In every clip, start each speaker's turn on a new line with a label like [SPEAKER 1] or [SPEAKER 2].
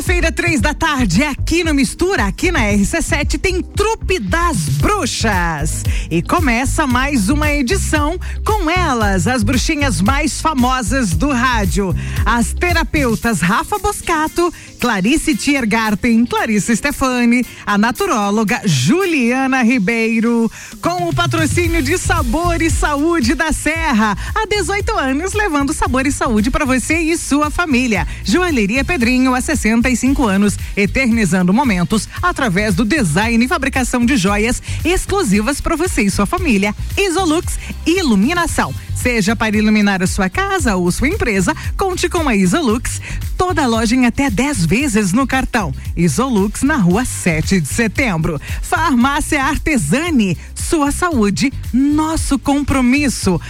[SPEAKER 1] Quinta-feira, três da tarde, aqui no Mistura, aqui na RC7, tem Trupe das Bruxas. E começa mais uma edição com elas, as bruxinhas mais famosas do rádio. As terapeutas Rafa Boscato, Clarice Tiergarten, Clarice Stefani, a naturóloga Juliana Ribeiro, com o patrocínio de Sabor e Saúde da Serra. Há 18 anos, levando sabor e saúde para você e sua família. Joalheria Pedrinho, há 65 anos, eternizando momentos através do design e fabricação de joias exclusivas para você e sua família. Isolux Iluminação. Seja para iluminar a sua casa ou sua empresa, conte com a Isolux. Toda loja em até 10 vezes no cartão. Isolux na rua 7 de setembro. Farmácia Artesani. Sua saúde, nosso compromisso.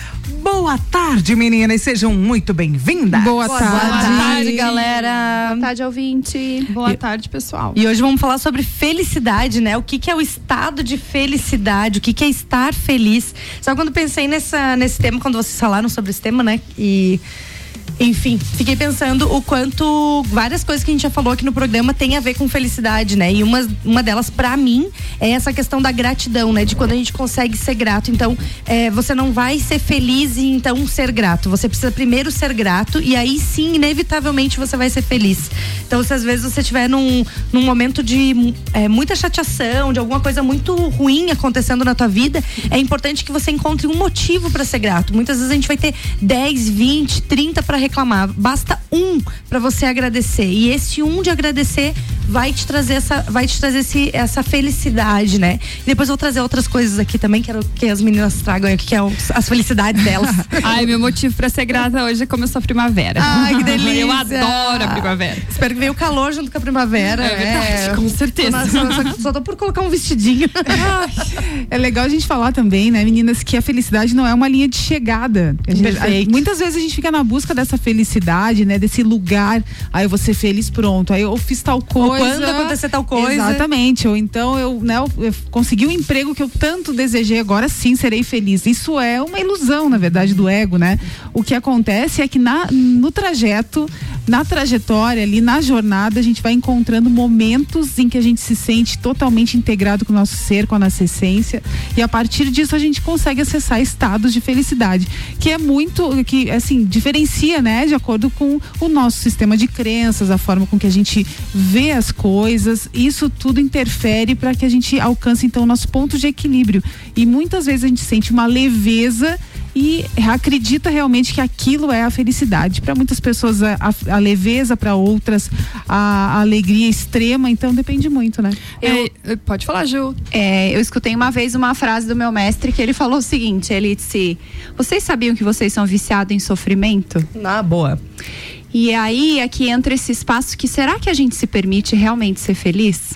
[SPEAKER 1] Boa tarde, meninas. Sejam muito bem-vindas.
[SPEAKER 2] Boa,
[SPEAKER 3] Boa
[SPEAKER 2] tarde.
[SPEAKER 3] tarde. Boa tarde, galera.
[SPEAKER 4] Boa tarde, ouvinte.
[SPEAKER 3] Boa tarde, pessoal.
[SPEAKER 2] E hoje vamos falar sobre felicidade, né? O que, que é o estado de felicidade, o que, que é estar feliz. Só quando pensei nessa, nesse tema, quando vocês falaram sobre esse tema, né? E. Enfim, fiquei pensando o quanto várias coisas que a gente já falou aqui no programa tem a ver com felicidade, né? E uma, uma delas, para mim, é essa questão da gratidão, né? De quando a gente consegue ser grato. Então, é, você não vai ser feliz e então ser grato. Você precisa primeiro ser grato e aí sim, inevitavelmente, você vai ser feliz. Então, se às vezes você estiver num, num momento de é, muita chateação, de alguma coisa muito ruim acontecendo na tua vida, é importante que você encontre um motivo para ser grato. Muitas vezes a gente vai ter 10, 20, 30 para reclamar. Basta um para você agradecer. E esse um de agradecer vai te trazer essa, vai te trazer esse, essa felicidade, né? E depois eu vou trazer outras coisas aqui também, quero que as meninas tragam aqui, que é as felicidades delas.
[SPEAKER 3] Ai, meu motivo pra ser grata hoje é como eu sou primavera.
[SPEAKER 2] Ai, que delícia.
[SPEAKER 3] Eu adoro a primavera.
[SPEAKER 2] Espero que venha o calor junto com a primavera.
[SPEAKER 3] É verdade, com certeza.
[SPEAKER 2] Nossa, só, só tô por colocar um vestidinho.
[SPEAKER 5] É legal a gente falar também, né, meninas, que a felicidade não é uma linha de chegada. A gente- a- muitas vezes a gente fica na busca dessa felicidade, né, desse lugar. Aí eu vou ser feliz, pronto. Aí eu fiz tal coisa.
[SPEAKER 2] quando acontecer tal coisa.
[SPEAKER 5] Exatamente. Ou então eu, né, eu, eu consegui um emprego que eu tanto desejei, agora sim serei feliz. Isso é uma ilusão, na verdade, do ego, né? O que acontece é que na, no trajeto, na trajetória ali, na jornada, a gente vai encontrando momentos em que a gente se sente totalmente integrado com o nosso ser, com a nossa essência. E a partir disso a gente consegue acessar estados de felicidade, que é muito, que assim, diferencia, né, de acordo com o nosso sistema de crenças, a forma com que a gente vê as coisas. Isso tudo interfere para que a gente alcance então o nosso ponto de equilíbrio. E muitas vezes a gente sente uma leveza e acredita realmente que aquilo é a felicidade. Para muitas pessoas a, a- leveza, para outras a, a alegria extrema, então depende muito, né?
[SPEAKER 3] É, pode falar, Ju.
[SPEAKER 4] É, eu escutei uma vez uma frase do meu mestre que ele falou o seguinte: ele disse, vocês sabiam que vocês são viciados em sofrimento?
[SPEAKER 2] Na boa.
[SPEAKER 4] E aí é que entra esse espaço que será que a gente se permite realmente ser feliz?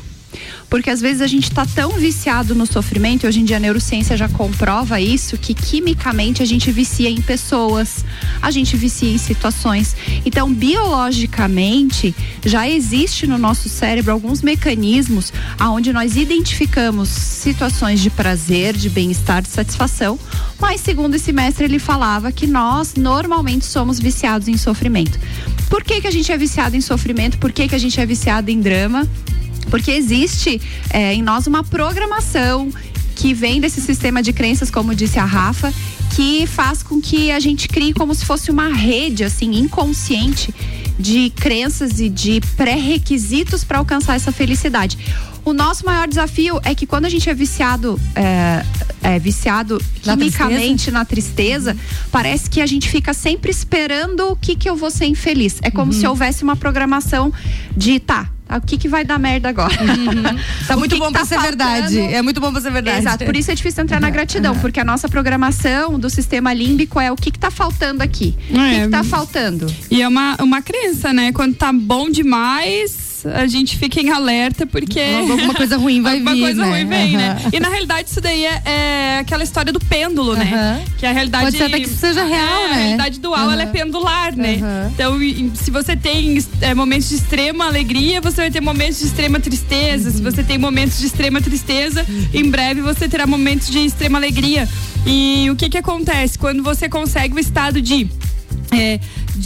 [SPEAKER 4] Porque às vezes a gente está tão viciado no sofrimento, e hoje em dia a neurociência já comprova isso, que quimicamente a gente vicia em pessoas, a gente vicia em situações. Então, biologicamente, já existe no nosso cérebro alguns mecanismos aonde nós identificamos situações de prazer, de bem-estar, de satisfação. Mas segundo esse mestre, ele falava que nós normalmente somos viciados em sofrimento. Por que, que a gente é viciado em sofrimento? Por que, que a gente é viciado em drama? Porque existe é, em nós uma programação que vem desse sistema de crenças, como disse a Rafa, que faz com que a gente crie como se fosse uma rede assim inconsciente de crenças e de pré-requisitos para alcançar essa felicidade. O nosso maior desafio é que quando a gente é viciado, é, é viciado
[SPEAKER 2] Na
[SPEAKER 4] quimicamente na tristeza, parece que a gente fica sempre esperando o que que eu vou ser infeliz. É como se houvesse uma programação de tá, o que que vai dar merda agora?
[SPEAKER 2] Tá
[SPEAKER 4] O
[SPEAKER 2] muito
[SPEAKER 4] que
[SPEAKER 2] bom
[SPEAKER 4] que
[SPEAKER 2] pra
[SPEAKER 4] tá
[SPEAKER 2] ser verdade. É muito bom pra ser verdade.
[SPEAKER 4] Exato, por isso é difícil entrar na gratidão, porque a nossa programação do sistema límbico é o que que tá faltando aqui. O que,
[SPEAKER 3] É.
[SPEAKER 4] que tá faltando?
[SPEAKER 3] E é uma, uma crença, né? Quando tá bom demais, a gente fica em alerta porque.
[SPEAKER 2] Alguma coisa ruim vai
[SPEAKER 3] Alguma
[SPEAKER 2] vir,
[SPEAKER 3] coisa
[SPEAKER 2] né?
[SPEAKER 3] ruim vem, né?
[SPEAKER 2] Aham.
[SPEAKER 3] E na realidade isso daí é, é aquela história do pêndulo, né?
[SPEAKER 2] Aham.
[SPEAKER 3] Que a realidade.
[SPEAKER 2] Pode ser até que isso seja real,
[SPEAKER 3] é,
[SPEAKER 2] né?
[SPEAKER 3] A realidade dual, ela é pendular, né? Então, se você tem é, momentos de extrema alegria, você vai ter momentos de extrema tristeza. Se você tem momentos de extrema tristeza, em breve você terá momentos de extrema alegria. E o que que acontece? Quando você consegue o estado de é,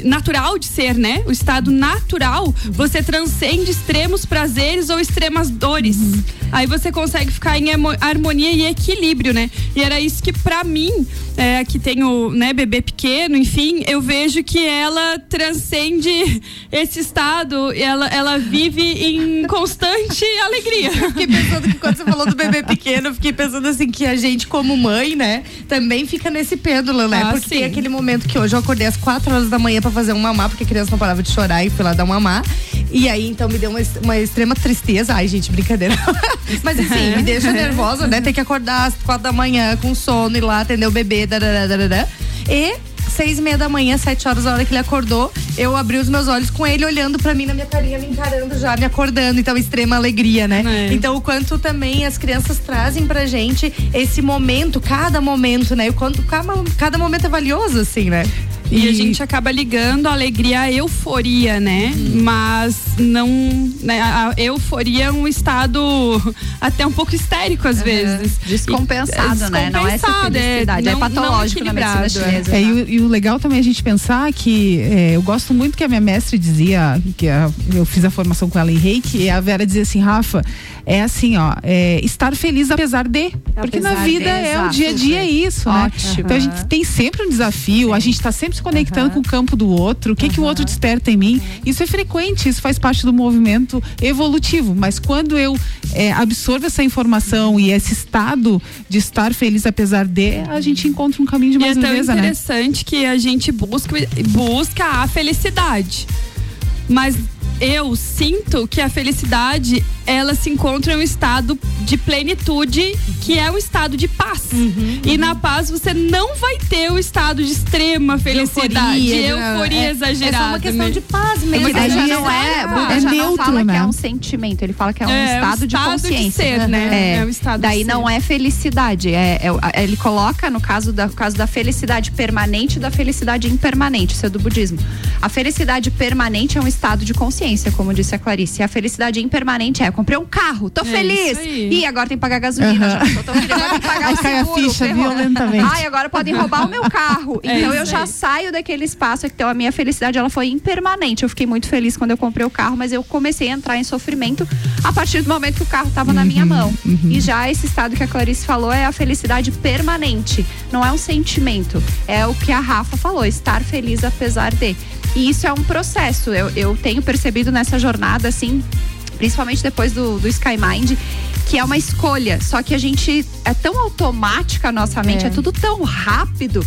[SPEAKER 3] natural de ser, né? O estado natural, você transcende extremos prazeres ou extremas dores. Uhum. Aí você consegue ficar em harmonia e equilíbrio, né? E era isso que para mim, é, que tenho, né, bebê pequeno, enfim, eu vejo que ela transcende esse estado, ela, ela vive em constante alegria.
[SPEAKER 2] Eu fiquei pensando que quando você falou do bebê pequeno, eu fiquei pensando assim que a gente como mãe, né, também fica nesse pêndulo, né? Ah, porque sim. tem aquele momento que hoje eu acordei às quatro horas da manhã para fazer um mamá, porque a criança não parava de chorar e fui lá dar um mamá. E aí, então, me deu uma, uma extrema tristeza. Ai, gente, brincadeira. Mas assim, me deixa nervosa, né? Tem que acordar às quatro da manhã com sono, ir lá atender o bebê, darará, E seis e meia da manhã, sete horas, a hora que ele acordou, eu abri os meus olhos com ele olhando para mim na minha carinha, me encarando já, me acordando. Então, extrema alegria, né? É. Então, o quanto também as crianças trazem pra gente esse momento, cada momento, né? E o quanto cada, cada momento é valioso, assim, né?
[SPEAKER 3] E, e, a gente acaba ligando a alegria à euforia, né? Uhum. Mas não. Né, a euforia é um estado até um pouco histérico às uhum. vezes.
[SPEAKER 4] Descompensado, e, né? Não é felicidade. É, não, é patológico na medicina chinesa.
[SPEAKER 5] É, e, o, e, o legal também é a gente pensar que é, eu gosto muito que a minha mestre dizia, que a, eu fiz a formação com ela em reiki, e a Vera dizia assim, Rafa, é assim, ó, é, estar feliz apesar de. Apesar porque na vida de, é exato, o dia a dia é isso, né? Ótimo. Então a gente tem sempre um desafio, Sim. a gente está sempre se conectando com o campo do outro, o que, que o outro desperta em mim. Isso é frequente, isso faz parte do movimento evolutivo. Mas quando eu é, absorvo essa informação e esse estado de estar feliz apesar de, a gente encontra um caminho de mais
[SPEAKER 3] e é
[SPEAKER 5] leveza,
[SPEAKER 3] né? É interessante que a gente busca, busca a felicidade. Mas eu sinto que a felicidade ela se encontra em um estado de plenitude, que é um estado de paz. Uhum, e uhum. na paz você não vai ter o estado de extrema felicidade, de euforia, de euforia é, exagerada. É só
[SPEAKER 2] uma questão de paz mesmo.
[SPEAKER 4] Mas já não é, Buda é já neutro, não fala né? que é um sentimento, ele fala que é um é, estado, um de consciência. De
[SPEAKER 3] ser, né?
[SPEAKER 4] É, é um estado daí não é felicidade, é, é, ele coloca no caso da caso da felicidade permanente e da felicidade impermanente, isso é do budismo. A felicidade permanente é um estado de consciência, como disse a Clarice. E a felicidade impermanente é comprei um carro, tô é feliz. E agora tem que pagar gasolina, uhum. já tô feliz, agora tem que pagar o seguro.
[SPEAKER 5] a ficha violentamente.
[SPEAKER 4] Ai, agora podem roubar o meu carro. É então eu já saio daquele espaço, então a minha felicidade ela foi impermanente. Eu fiquei muito feliz quando eu comprei o carro, mas eu comecei a entrar em sofrimento a partir do momento que o carro estava uhum, na minha uhum, mão. Uhum. E já esse estado que a Clarice falou é a felicidade permanente. Não é um sentimento, é o que a Rafa falou, estar feliz apesar de. E isso é um processo. Eu, eu tenho percebido nessa jornada, assim, principalmente depois do, do Sky Mind, que é uma escolha. Só que a gente é tão automática a nossa mente, é, é tudo tão rápido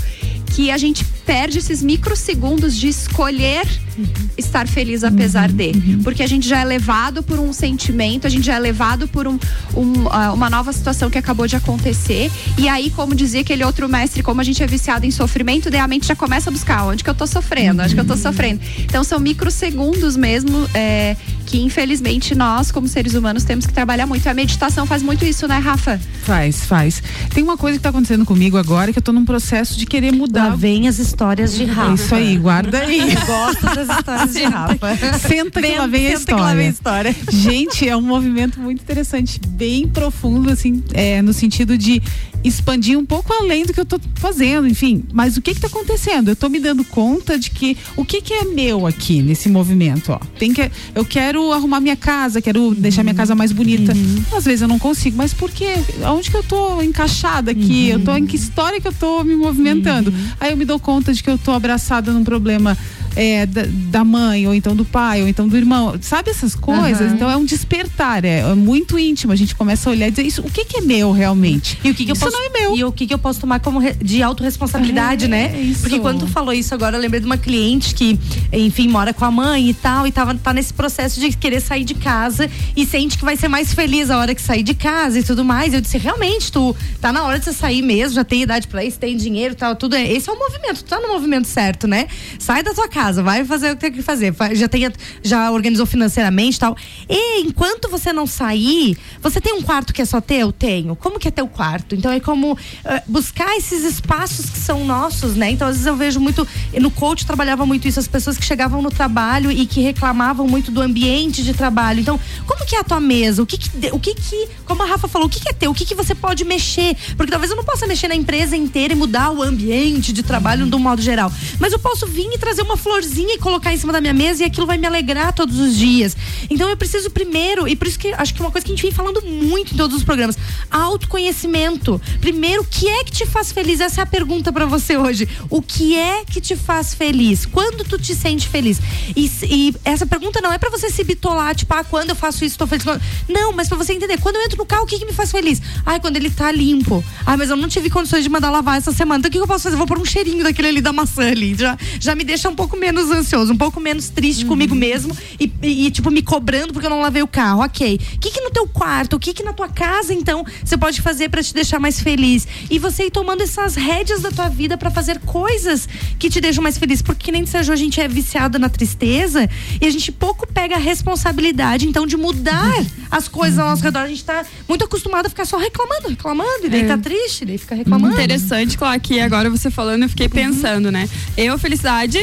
[SPEAKER 4] que a gente perde esses microsegundos de escolher uhum. estar feliz apesar uhum, de. Uhum. Porque a gente já é levado por um sentimento, a gente já é levado por um, um, uh, uma nova situação que acabou de acontecer. E aí, como dizia aquele outro mestre, como a gente é viciado em sofrimento, daí a mente já começa a buscar onde que eu tô sofrendo, onde que eu tô uhum. sofrendo. Então são microsegundos mesmo é, que infelizmente nós, como seres humanos, temos que trabalhar muito. A meditação faz muito isso, né, Rafa?
[SPEAKER 5] Faz, faz. Tem uma coisa que tá acontecendo comigo agora que eu tô num processo de querer mudar.
[SPEAKER 2] Lá vem as histórias de Rafa.
[SPEAKER 5] Isso aí, guarda aí.
[SPEAKER 2] Gosto das histórias de Rafa.
[SPEAKER 5] Senta que lá vem a história. Que lá vem a história. Gente, é um movimento muito interessante, bem profundo, assim, é, no sentido de expandir um pouco além do que eu tô fazendo, enfim. Mas o que que tá acontecendo? Eu tô me dando conta de que o que que é meu aqui nesse movimento, ó. Tem que eu quero arrumar minha casa, quero uhum. deixar minha casa mais bonita. Uhum. Às vezes eu não consigo, mas por quê? Onde que eu tô encaixada aqui? Uhum. Eu tô em que história que eu tô me movimentando? Uhum. Aí eu me dou conta de que eu tô abraçada num problema é, da, da, mãe, ou então do pai, ou então do irmão. Sabe essas coisas? Uhum. Então é um despertar, é, é, muito íntimo. A gente começa a olhar e dizer isso, o que, que é meu realmente?
[SPEAKER 2] E o que, que
[SPEAKER 5] isso
[SPEAKER 2] eu posso,
[SPEAKER 5] não é meu.
[SPEAKER 2] E o que, que eu posso tomar como re, de autorresponsabilidade, é, né? Isso. Porque quando tu falou isso agora, eu lembrei de uma cliente que, enfim, mora com a mãe e tal, e tava, tá nesse processo de querer sair de casa e sente que vai ser mais feliz a hora que sair de casa e tudo mais. Eu disse, realmente, tu tá na hora de você sair mesmo, já tem idade para isso, tem dinheiro e tal, tudo. É, esse é o movimento, tu tá no movimento certo, né? Sai da tua casa casa, vai fazer o que tem que fazer. Já, tem, já organizou financeiramente e tal. E enquanto você não sair, você tem um quarto que é só teu? Tenho. Como que é teu quarto? Então é como uh, buscar esses espaços que são nossos, né? Então às vezes eu vejo muito. No coach trabalhava muito isso, as pessoas que chegavam no trabalho e que reclamavam muito do ambiente de trabalho. Então, como que é a tua mesa? O que que, o que, que como a Rafa falou, o que, que é teu? O que, que você pode mexer? Porque talvez eu não possa mexer na empresa inteira e mudar o ambiente de trabalho de um modo geral. Mas eu posso vir e trazer uma flor florzinha e colocar em cima da minha mesa e aquilo vai me alegrar todos os dias. Então eu preciso primeiro, e por isso que acho que é uma coisa que a gente vem falando muito em todos os programas, autoconhecimento. Primeiro, o que é que te faz feliz? Essa é a pergunta para você hoje. O que é que te faz feliz? Quando tu te sente feliz? E, e essa pergunta não é para você se bitolar, tipo, ah, quando eu faço isso, tô feliz. Não, mas para você entender, quando eu entro no carro, o que, que me faz feliz? Ai, quando ele tá limpo. Ai, mas eu não tive condições de mandar lavar essa semana. Então o que, que eu posso fazer? Eu vou pôr um cheirinho daquele ali da maçã ali. Já, já me deixa um pouco menos ansioso, um pouco menos triste uhum. comigo mesmo e, e, tipo, me cobrando porque eu não lavei o carro. Ok. O que, que no teu quarto, o que, que na tua casa, então, você pode fazer para te deixar mais feliz? E você ir tomando essas rédeas da tua vida para fazer coisas que te deixam mais feliz. Porque nem seja a gente é viciado na tristeza e a gente pouco pega a responsabilidade, então, de mudar as coisas ao nosso redor. A gente tá muito acostumado a ficar só reclamando, reclamando, e daí é. tá triste, daí fica reclamando.
[SPEAKER 3] Interessante, claro, que agora você falando, eu fiquei uhum. pensando, né? Eu, felicidade,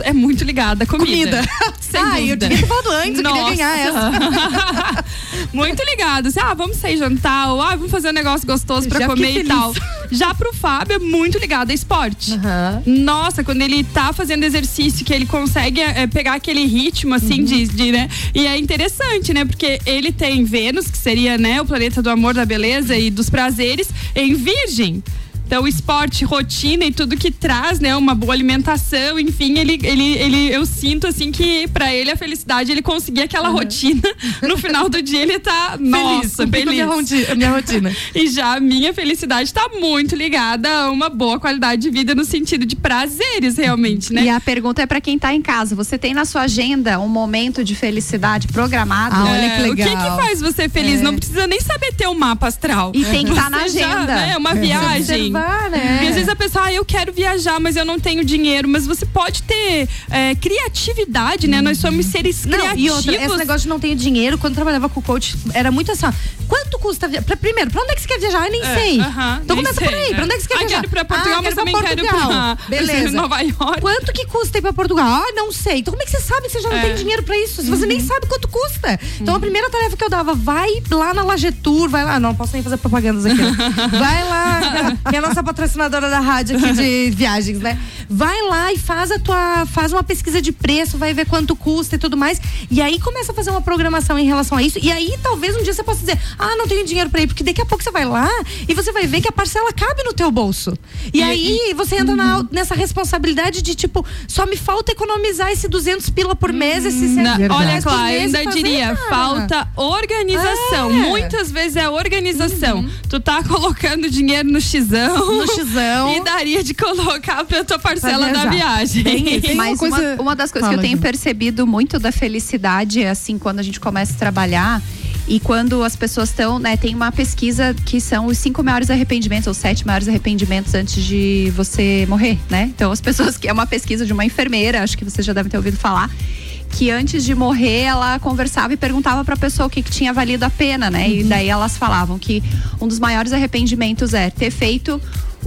[SPEAKER 3] é muito ligada à comida. Comida.
[SPEAKER 2] Sem ah, eu tinha que antes, Nossa. eu queria ganhar essa.
[SPEAKER 3] muito ligado. Assim, ah, vamos sair jantar, ou ah, vamos fazer um negócio gostoso pra Já comer e tal. Já pro Fábio é muito ligado a esporte. Uhum. Nossa, quando ele tá fazendo exercício, que ele consegue é, pegar aquele ritmo, assim, uhum. de, de, né? E é interessante, né? Porque ele tem Vênus, que seria, né, o planeta do amor, da beleza e dos prazeres, em Virgem. Então, esporte, rotina e tudo que traz, né, uma boa alimentação, enfim, ele, ele, ele eu sinto assim que para ele a felicidade ele conseguir aquela uhum. rotina. No final do dia ele tá feliz, nossa, feliz.
[SPEAKER 2] Minha rotina, minha rotina.
[SPEAKER 3] e já a minha felicidade tá muito ligada a uma boa qualidade de vida no sentido de prazeres, realmente, né?
[SPEAKER 4] E a pergunta é para quem tá em casa, você tem na sua agenda um momento de felicidade programado? Ah,
[SPEAKER 3] olha que legal. É, o que que faz você feliz? É. Não precisa nem saber ter um mapa astral.
[SPEAKER 4] E tem que estar tá na agenda. Já,
[SPEAKER 3] né, uma viagem né? E às vezes a pessoa, ah, eu quero viajar, mas eu não tenho dinheiro. Mas você pode ter é, criatividade, né? Nós somos seres não, criativos.
[SPEAKER 2] E outra, esse negócio de não tenho dinheiro, quando eu trabalhava com o coach, era muito assim, ó, quanto custa viajar? Pra, primeiro, pra onde é que você quer viajar? Eu nem é, sei. Uh -huh, então começa sei, por aí, pra onde é que você quer
[SPEAKER 3] ah,
[SPEAKER 2] viajar?
[SPEAKER 3] quero ir pra Portugal, ah, mas também quero ir pra, Beleza. Nova York.
[SPEAKER 2] Quanto que custa ir pra Portugal? Ah, não sei. Então como é que você sabe que você já não é. tem dinheiro pra isso? Se você uhum. nem sabe quanto custa. Então uhum. a primeira tarefa que eu dava, vai lá na Lagetur, vai lá, não posso nem fazer propagandas aqui. vai lá, que é nossa patrocinadora da rádio aqui de viagens, né? Vai lá e faz a tua, faz uma pesquisa de preço, vai ver quanto custa e tudo mais. E aí começa a fazer uma programação em relação a isso. E aí talvez um dia você possa dizer, ah, não tenho dinheiro para ir, porque daqui a pouco você vai lá e você vai ver que a parcela cabe no teu bolso. E, e aí você entra na, uhum. nessa responsabilidade de tipo, só me falta economizar esse 200 pila por mês, esse
[SPEAKER 3] uhum. Na, Olha, eu ainda diria, cara. falta organização. É. Muitas vezes é organização. Uhum. Tu tá colocando dinheiro no xizão.
[SPEAKER 2] No xizão.
[SPEAKER 3] E daria de colocar pra tua parcela da viagem.
[SPEAKER 4] Mas uma, coisa... uma, das coisas Fala, que eu tenho percebido muito da felicidade é assim, quando a gente começa a trabalhar e quando as pessoas estão, né, tem uma pesquisa que são os cinco maiores arrependimentos ou sete maiores arrependimentos antes de você morrer, né? Então as pessoas que é uma pesquisa de uma enfermeira, acho que vocês já devem ter ouvido falar que antes de morrer ela conversava e perguntava para a pessoa o que, que, tinha valido a pena, né? Uhum. E daí elas falavam que um dos maiores arrependimentos é ter feito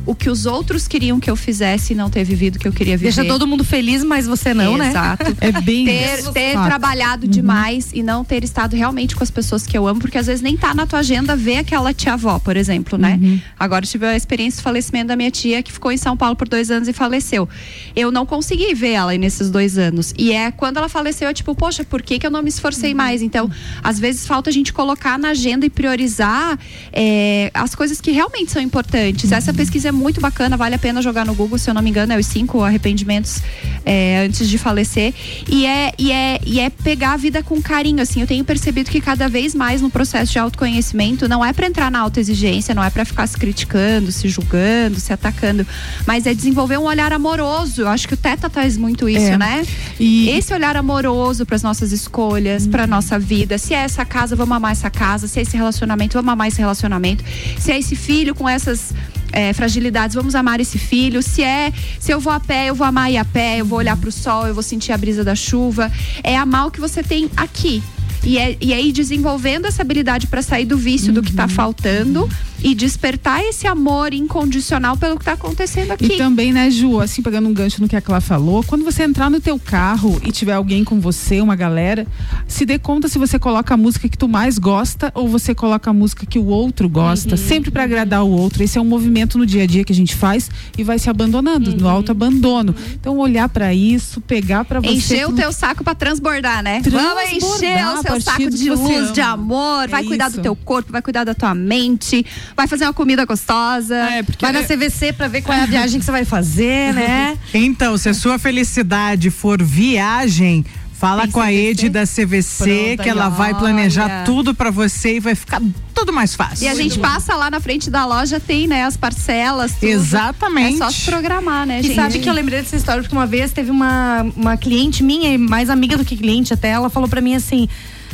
[SPEAKER 4] o que os outros queriam que eu fizesse e não ter vivido o que eu queria viver.
[SPEAKER 2] Deixa todo mundo feliz, mas você não,
[SPEAKER 4] né? Exato.
[SPEAKER 2] É bem
[SPEAKER 4] Ter, ter trabalhado uhum. demais e não ter estado realmente com as pessoas que eu amo, porque às vezes nem tá na tua agenda ver aquela tia-avó, por exemplo, né? Uhum. Agora tive a experiência do falecimento da minha tia, que ficou em São Paulo por dois anos e faleceu. Eu não consegui ver ela nesses dois anos. E é quando ela faleceu, eu tipo, poxa, por que, que eu não me esforcei uhum. mais? Então, às vezes falta a gente colocar na agenda e priorizar é, as coisas que realmente são importantes. Essa pesquisa é muito bacana, vale a pena jogar no Google, se eu não me engano, é os cinco arrependimentos é, antes de falecer. E é, e, é, e é pegar a vida com carinho, assim. Eu tenho percebido que cada vez mais no processo de autoconhecimento não é para entrar na autoexigência, não é para ficar se criticando, se julgando, se atacando, mas é desenvolver um olhar amoroso. Eu acho que o Teta traz muito isso, é. né? E esse olhar amoroso para as nossas escolhas, para nossa vida. Se é essa casa, vamos amar essa casa. Se é esse relacionamento, vamos amar esse relacionamento. Se é esse filho com essas é, fragilidades, vamos amar esse filho. Se é, se eu vou a pé, eu vou amar ir a pé, eu vou olhar para o sol, eu vou sentir a brisa da chuva. É amar o que você tem aqui. E, é, e aí desenvolvendo essa habilidade para sair do vício do que tá faltando e despertar esse amor incondicional pelo que tá acontecendo aqui.
[SPEAKER 5] E também, né, Ju, assim, pegando um gancho no que a Clá falou, quando você entrar no teu carro e tiver alguém com você, uma galera, se dê conta se você coloca a música que tu mais gosta ou você coloca a música que o outro gosta, sempre para agradar o outro. Esse é um movimento no dia a dia que a gente faz e vai se abandonando, no alto abandono. Então, olhar para isso, pegar para você.
[SPEAKER 4] Encher o teu saco pra transbordar, né?
[SPEAKER 5] Transbordar
[SPEAKER 4] Vamos encher o seu
[SPEAKER 5] partir
[SPEAKER 4] saco de luz, de amor,
[SPEAKER 5] É
[SPEAKER 4] vai cuidar do
[SPEAKER 5] isso.
[SPEAKER 4] teu corpo, vai cuidar da tua mente, vai fazer uma comida gostosa.
[SPEAKER 3] É, porque
[SPEAKER 2] Vai na CVC pra ver qual é a viagem que você vai fazer, né?
[SPEAKER 1] Então, se a sua felicidade for viagem, fala
[SPEAKER 4] Tem
[SPEAKER 1] com a
[SPEAKER 4] CVC?
[SPEAKER 1] Ed da CVC
[SPEAKER 2] Pronto,
[SPEAKER 1] que ela vai
[SPEAKER 4] olha.
[SPEAKER 1] planejar tudo pra você e vai ficar tudo mais fácil.
[SPEAKER 4] E a gente passa lá na frente da loja, tem, né, as parcelas, tudo.
[SPEAKER 1] Exatamente.
[SPEAKER 4] É só se programar, né,
[SPEAKER 2] E
[SPEAKER 4] gente?
[SPEAKER 2] sabe que eu lembrei dessa história porque uma vez teve uma, uma cliente minha, e mais amiga do que cliente até, ela falou pra mim assim: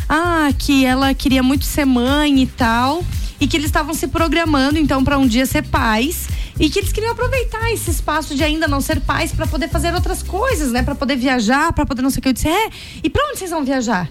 [SPEAKER 2] ah, que ela queria muito ser mãe e tal. E que eles estavam se programando, então, pra um dia ser pais. E que eles queriam aproveitar esse espaço de ainda não ser pais pra poder fazer outras coisas, né? Pra poder viajar, pra poder não sei o que. Eu disse: é, e pra onde vocês vão viajar?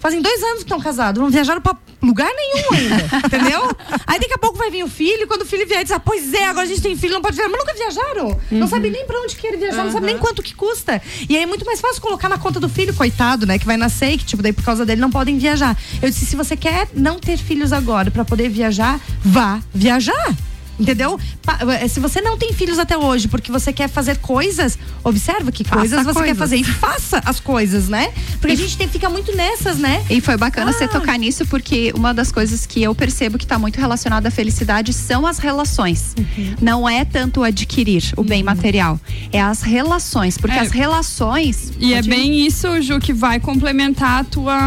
[SPEAKER 2] Fazem dois anos que estão casados, não viajaram pra lugar nenhum ainda, entendeu? Aí daqui a pouco vai vir o filho, e quando o filho vier, diz, ah, pois é, agora a gente tem filho, não pode viajar. Mas nunca viajaram. Não sabe nem pra onde quer viajar, não sabe nem quanto que custa. E aí é muito mais fácil colocar na conta do filho, coitado, né? Que vai nascer e que, tipo, daí por causa dele não podem viajar. Eu disse, se você quer não ter filhos agora pra poder viajar, vá viajar. Entendeu? Pa- eh, Se você não tem filhos até hoje porque você quer fazer coisas, observa que
[SPEAKER 4] Faça
[SPEAKER 2] coisas você quer
[SPEAKER 4] coisas.
[SPEAKER 2] fazer e faça as coisas, né? Porque a gente tem, fica muito nessas, né?
[SPEAKER 4] E foi bacana você
[SPEAKER 2] Ah.
[SPEAKER 4] tocar nisso, porque uma das coisas que eu percebo que está muito relacionada à felicidade são as relações.
[SPEAKER 2] Uhum.
[SPEAKER 4] Não é tanto adquirir o bem material, é as relações. Porque
[SPEAKER 3] É.
[SPEAKER 4] as relações.
[SPEAKER 3] E é
[SPEAKER 4] Pode ir.
[SPEAKER 3] bem isso, Ju, que vai complementar a tua,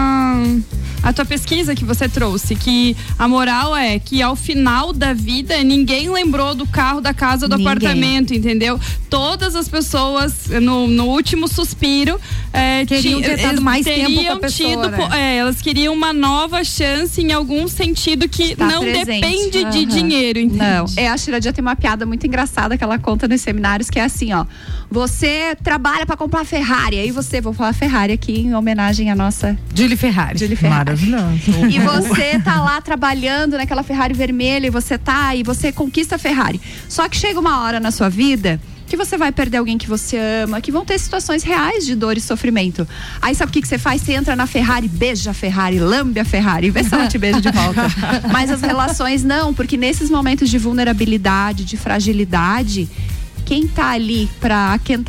[SPEAKER 3] a tua pesquisa que você trouxe. Que a moral é que ao final da vida ninguém lembrou do carro, da casa, do
[SPEAKER 4] Ninguém.
[SPEAKER 3] apartamento, entendeu? Todas as pessoas, no, no último suspiro, é,
[SPEAKER 2] Queriam
[SPEAKER 3] ti-
[SPEAKER 2] ter dado
[SPEAKER 3] eles
[SPEAKER 2] mais tempo com a pessoa,
[SPEAKER 3] tido
[SPEAKER 2] né?
[SPEAKER 3] é, elas queriam uma nova chance em algum sentido que
[SPEAKER 4] Estar
[SPEAKER 3] não
[SPEAKER 4] presente.
[SPEAKER 3] depende de
[SPEAKER 4] Aham.
[SPEAKER 3] dinheiro, entende?
[SPEAKER 4] Não, é, a Shiradia tem uma piada muito engraçada que ela conta nos seminários, que é assim, ó. Você trabalha para comprar Ferrari, aí você, vou falar Ferrari aqui em homenagem à nossa
[SPEAKER 2] Julie Ferrari.
[SPEAKER 4] Julie Ferrari.
[SPEAKER 1] Maravilhoso.
[SPEAKER 4] E você tá lá trabalhando naquela Ferrari vermelha e você tá e você conquista a Ferrari. Só que chega uma hora na sua vida que você vai perder alguém que você ama, que vão ter situações reais de dor e sofrimento. Aí sabe o que, que você faz? Você entra na Ferrari, beija a Ferrari, lambe a Ferrari, vê se ela te beija de volta. Mas as relações não, porque nesses momentos de vulnerabilidade, de fragilidade, quem tá ali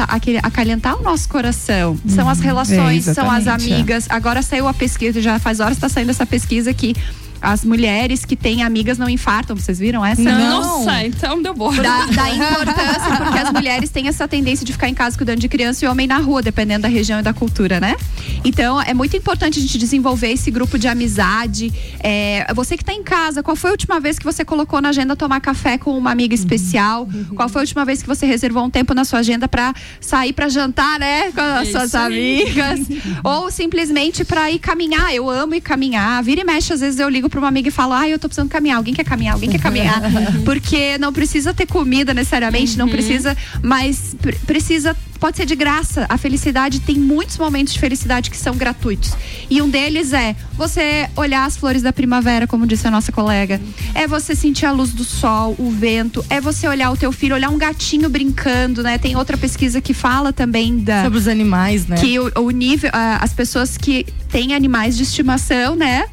[SPEAKER 4] aquele- acalentar o nosso coração são as relações,
[SPEAKER 5] é,
[SPEAKER 4] são as
[SPEAKER 5] exatamente, é.
[SPEAKER 4] amigas. Agora saiu a pesquisa, já faz horas está saindo essa pesquisa que as mulheres que têm amigas não infartam. Vocês viram essa?
[SPEAKER 3] Nossa, então deu boa.
[SPEAKER 4] Da, da importância, porque as mulheres têm essa tendência de ficar em casa cuidando de criança e homem na rua, dependendo da região e da cultura, né? Então, é muito importante a gente desenvolver esse grupo de amizade. É, você que está em casa, qual foi a última vez que você colocou na agenda tomar café com uma amiga especial? Qual foi a última vez que você reservou um tempo na sua agenda para sair para jantar, né? Com as
[SPEAKER 3] É
[SPEAKER 4] suas amigas? Ou simplesmente para ir caminhar. Eu amo ir caminhar. Vira e mexe, às vezes eu ligo para uma amiga e falo: ai, eu tô precisando caminhar. Alguém quer caminhar? Alguém quer caminhar? Porque não precisa ter comida necessariamente, não precisa, mas pre- precisa. Pode ser de graça. A felicidade tem muitos momentos de felicidade que são gratuitos. E um deles é você olhar as flores da primavera, como disse a nossa colega. É você sentir a luz do sol, o vento. É você olhar o teu filho, olhar um gatinho brincando, né? Tem outra pesquisa que fala também da
[SPEAKER 2] Sobre os animais, né?
[SPEAKER 4] que o, o nível, ah, as pessoas que têm animais de estimação, né?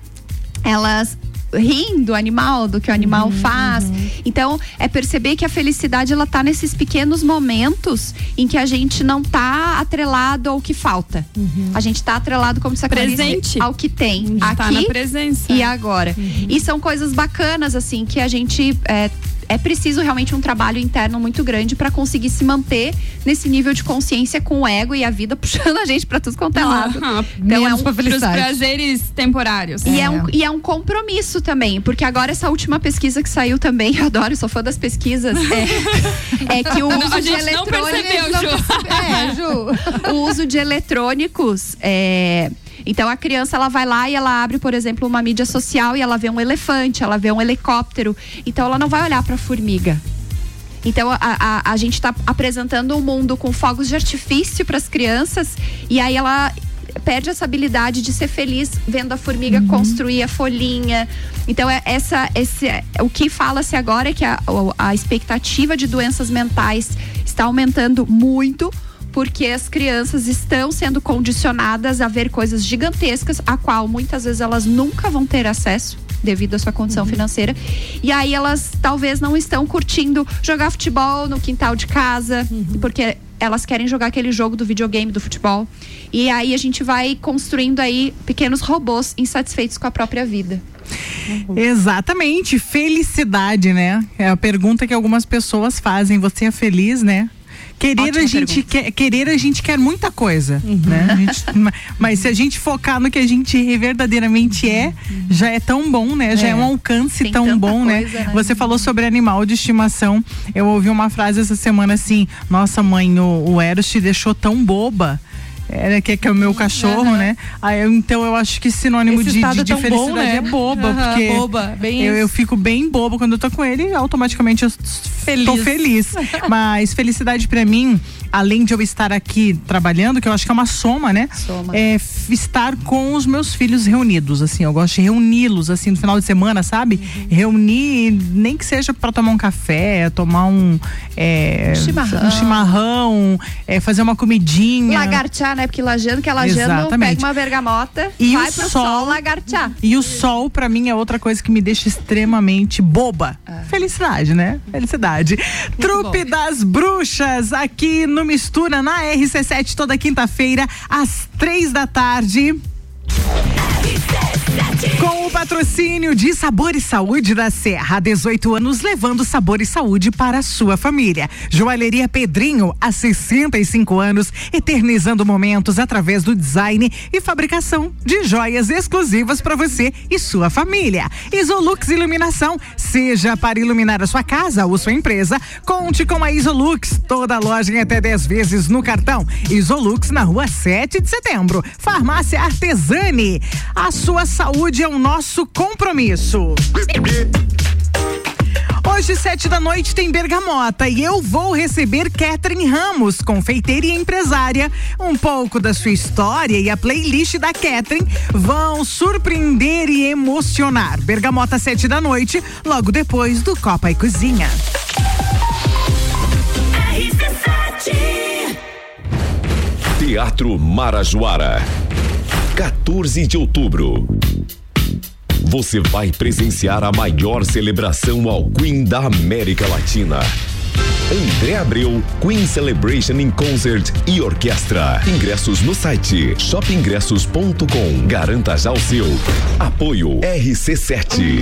[SPEAKER 4] Elas riem do animal, do que o animal faz. Então, é perceber que a felicidade ela tá nesses pequenos momentos em que a gente não tá atrelado ao que falta. A gente tá atrelado como se
[SPEAKER 3] Presente.
[SPEAKER 4] ao que tem
[SPEAKER 3] Tá na
[SPEAKER 4] aqui
[SPEAKER 3] presença.
[SPEAKER 4] e agora. E são coisas bacanas, assim, que a gente. É, é preciso realmente um trabalho interno muito grande para conseguir se manter nesse nível de consciência com o ego e a vida puxando a gente para tudo quanto é lado.
[SPEAKER 3] Ah,
[SPEAKER 4] Então é um,
[SPEAKER 2] felicidade.
[SPEAKER 3] prazeres temporários.
[SPEAKER 4] e, é um, e é um compromisso também, porque agora essa última pesquisa que saiu também, eu adoro, sou fã das pesquisas, é, é que o uso
[SPEAKER 3] a
[SPEAKER 4] de
[SPEAKER 3] gente não
[SPEAKER 4] eletrônicos.
[SPEAKER 3] percebeu, Ju.
[SPEAKER 4] É, Ju. O uso de eletrônicos. é, Então a criança ela vai lá e ela abre, por exemplo, uma mídia social e ela vê um elefante, ela vê um helicóptero. Então ela não vai olhar para a formiga. Então a, a, a gente está apresentando um mundo com fogos de artifício para as crianças e aí ela perde essa habilidade de ser feliz vendo a formiga construir a folhinha. Então, é essa, esse, o que fala-se agora é que a, a expectativa de doenças mentais está aumentando muito porque as crianças estão sendo condicionadas a ver coisas gigantescas, a qual muitas vezes elas nunca vão ter acesso devido à sua condição financeira. E aí elas talvez não estão curtindo jogar futebol no quintal de casa, porque elas querem jogar aquele jogo do videogame do futebol. E aí a gente vai construindo aí pequenos robôs insatisfeitos com a própria vida.
[SPEAKER 1] Exatamente, felicidade, né? É a pergunta que algumas pessoas fazem. Você é feliz, né? Querer
[SPEAKER 4] Ótima
[SPEAKER 1] a gente quer, querer a gente quer muita coisa, né? A gente- ma- mas se a gente focar no que a gente verdadeiramente é, já é tão bom, né? Já é,
[SPEAKER 5] É.
[SPEAKER 1] um alcance
[SPEAKER 4] Tem
[SPEAKER 1] tão bom, né?
[SPEAKER 4] coisa, né?
[SPEAKER 1] Você falou sobre animal de estimação. Eu ouvi uma frase essa semana assim: Nossa, mãe, o, o Eros te deixou tão boba. É, que, que é o meu cachorro, né? Aí, então eu acho que sinônimo
[SPEAKER 2] Esse
[SPEAKER 1] de, de,
[SPEAKER 2] é
[SPEAKER 1] de
[SPEAKER 2] tão
[SPEAKER 1] felicidade
[SPEAKER 2] bom, né?
[SPEAKER 1] é boba,
[SPEAKER 2] Aham,
[SPEAKER 1] porque
[SPEAKER 2] boba,
[SPEAKER 1] eu, eu fico bem boba quando eu tô com ele e automaticamente eu
[SPEAKER 2] Feliz.
[SPEAKER 1] tô feliz. Mas felicidade pra mim, além de eu estar aqui trabalhando, que eu acho que é uma soma, né?
[SPEAKER 4] Soma.
[SPEAKER 1] É estar com os meus filhos reunidos, assim, eu gosto de reuni-los assim no final de semana, sabe? Reunir, nem que seja pra tomar um café, tomar um é,
[SPEAKER 4] Chimarrão.
[SPEAKER 1] um chimarrão, é, fazer uma comidinha.
[SPEAKER 4] Lagartear, né? Porque lajando, que é lajando, pega uma bergamota,
[SPEAKER 1] E
[SPEAKER 4] vai
[SPEAKER 1] o
[SPEAKER 4] pro
[SPEAKER 1] sol-
[SPEAKER 4] sol, lagartear.
[SPEAKER 1] E o sol, pra mim, é outra coisa que me deixa extremamente boba.
[SPEAKER 4] Ah.
[SPEAKER 1] Felicidade, né? Felicidade. Trupe das Bruxas, aqui no Mistura, na RC7, toda quinta-feira, às três da tarde. Com o patrocínio de Sabor e Saúde da Serra, há 18 anos levando sabor e saúde para a sua família. Joalheria Pedrinho, há 65 anos, eternizando momentos através do design e fabricação de joias exclusivas para você e sua família. Isolux Iluminação, seja para iluminar a sua casa ou sua empresa, conte com a Isolux. Toda loja em até 10 vezes no cartão. Isolux na rua 7 de setembro. Farmácia Artesani. A sua saúde é o nosso compromisso. Hoje, sete da noite, tem Bergamota e eu vou receber Catherine Ramos, confeiteira e empresária. Um pouco da sua história e a playlist da Catherine vão surpreender e emocionar. Bergamota, sete da noite, logo depois do Copa e Cozinha.
[SPEAKER 6] Teatro Marajoara. 14 de outubro. Você vai presenciar a maior celebração ao Queen da América Latina. André Abreu, Queen Celebration in Concert e Orquestra. Ingressos no site shopingressos.com. Garanta já o seu. Apoio RC7.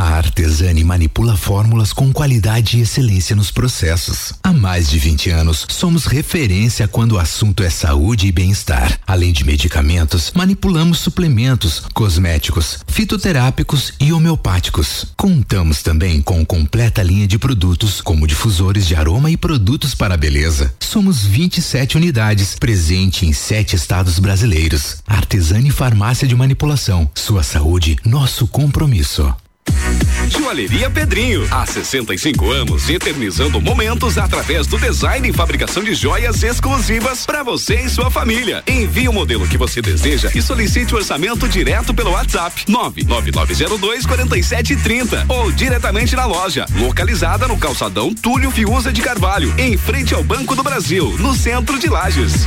[SPEAKER 7] A Artesani manipula fórmulas com qualidade e excelência nos processos. Há mais de 20 anos, somos referência quando o assunto é saúde e bem-estar. Além de medicamentos, manipulamos suplementos, cosméticos, fitoterápicos e homeopáticos. Contamos também com completa linha de produtos, como difusores de aroma e produtos para a beleza. Somos 27 unidades, presente em sete estados brasileiros. Artesani Farmácia de Manipulação. Sua saúde, nosso compromisso.
[SPEAKER 8] Joalheria Pedrinho, há 65 anos, eternizando momentos através do design e fabricação de joias exclusivas para você e sua família. Envie o modelo que você deseja e solicite o orçamento direto pelo WhatsApp 99902 4730 ou diretamente na loja, localizada no calçadão Túlio Fiuza de Carvalho, em frente ao Banco do Brasil, no centro de Lages.